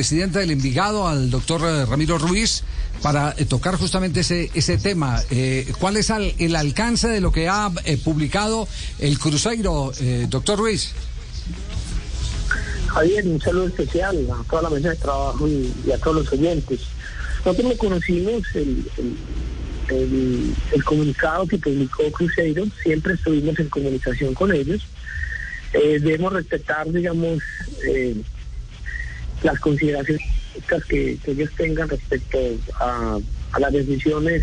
presidente del Envigado, al doctor eh, Ramiro Ruiz, para eh, tocar justamente ese, ese tema. Eh, ¿Cuál es el alcance de lo que ha publicado el Cruzeiro, doctor Ruiz? Javier, un saludo especial a toda la mesa de trabajo y, a todos los oyentes. Nosotros lo conocimos, el, el, el- comunicado que publicó Cruzeiro, siempre estuvimos en comunicación con ellos. Debemos respetar, digamos, las consideraciones que, ellos tengan respecto a, las decisiones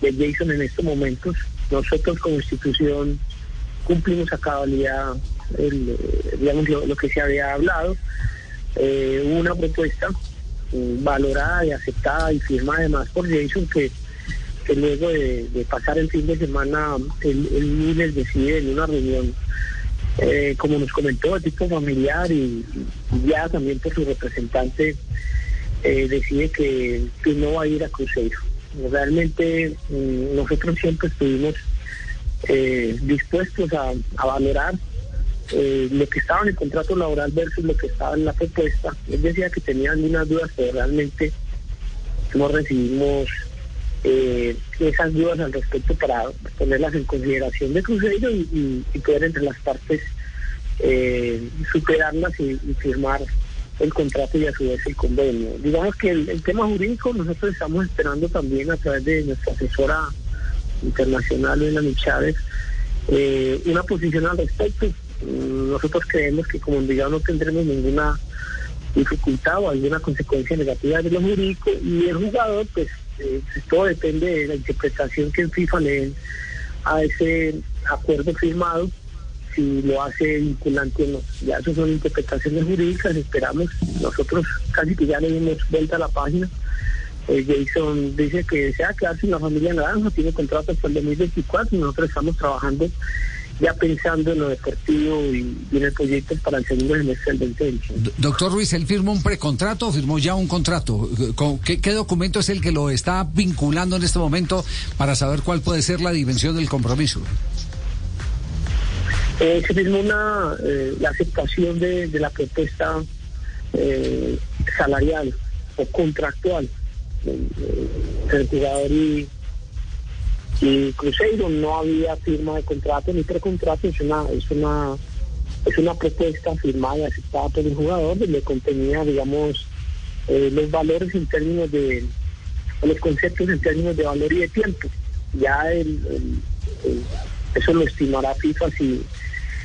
de Jason en estos momentos. Nosotros como institución cumplimos a cabalidad el, eh, digamos, lo, que se había hablado. Eh, una propuesta mm, valorada y aceptada y firmada además por Jason que, que luego de, de pasar el fin de semana el, el lunes decide en una reunión eh, como nos comentó, de tipo familiar y, ya también por su representante, eh, decide que, no va a ir a Cruzeiro. Realmente mm, nosotros siempre estuvimos eh, dispuestos a, a valorar eh, lo que estaba en el contrato laboral versus lo que estaba en la propuesta. Él decía que tenía algunas dudas, pero realmente no recibimos eh, esas dudas al respecto para ponerlas en consideración de Cruzeiro y, y- y poder entre las partes eh, superarlas y, firmar el contrato y a su vez el convenio. Digamos que el, tema jurídico nosotros estamos esperando también a través de nuestra asesora internacional, Melanie Chávez, eh, una posición al respecto. Mm, Nosotros creemos que como Envigado no tendremos ninguna dificultad o alguna consecuencia negativa de lo jurídico y el jugador, pues eh, todo depende de la interpretación que el FIFA le dé a ese acuerdo firmado, si lo hace vinculante o no. Ya eso son interpretaciones jurídicas, esperamos, nosotros casi que ya le dimos vuelta a la página. Eh, Jason dice que desea quedarse en la familia Naranja, tiene contrato hasta el 2024 y nosotros estamos trabajando ya pensando en lo deportivo y, y en el proyecto para el segundo semestre del 2020. D- Doctor Ruiz, ¿él firmó un precontrato o firmó ya un contrato? ¿Con ¿Qué, qué documento es el que lo está vinculando en este momento para saber cuál puede ser la dimensión del compromiso? Eh, se firmó una, eh, la aceptación de, de la propuesta eh, salarial o contractual eh, del jugador y, y Cruzeiro. No había firma de contrato ni precontrato, es una, es una, es una propuesta firmada y aceptada por el jugador donde contenía, digamos, eh, los valores en términos de, los conceptos en términos de valor y de tiempo. Ya el, el- el- eso lo estimará FIFA si,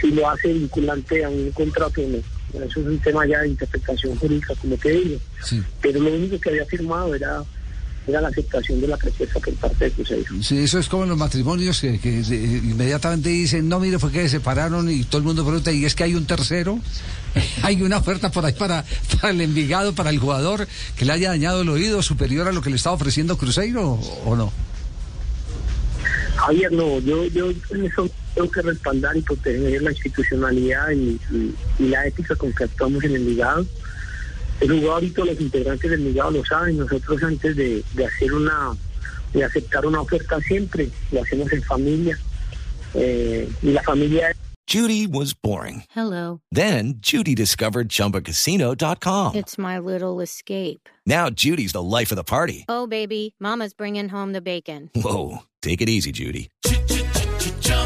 si lo hace vinculante a un contrato o no. Eso es un tema ya de interpretación jurídica, como te digo. Sí. Pero lo único que había firmado era, era la aceptación de la propuesta por parte de Cruzeiro. Sí, eso es como en los matrimonios que, que, inmediatamente dicen, no, mire, fue que se separaron y todo el mundo pregunta, ¿y es que hay un tercero? ¿Hay una oferta por ahí para, para el Envigado, para el jugador, que le haya dañado el oído superior a lo que le está ofreciendo Cruzeiro o, no? Javier, no, yo, yo en eso tengo que respaldar y proteger la institucionalidad y, y- y la ética con que actuamos en el ligado. El jugador y todos los integrantes del ligado lo saben. Nosotros antes de, de hacer una, de aceptar una oferta siempre lo hacemos en familia. Eh, y la familia Judy was boring. Hello. Then Judy discovered ChumbaCasino.com. It's my little escape. Now Judy's the life of the party. Oh, baby, Mama's bringing home the bacon. Whoa, take it easy, Judy.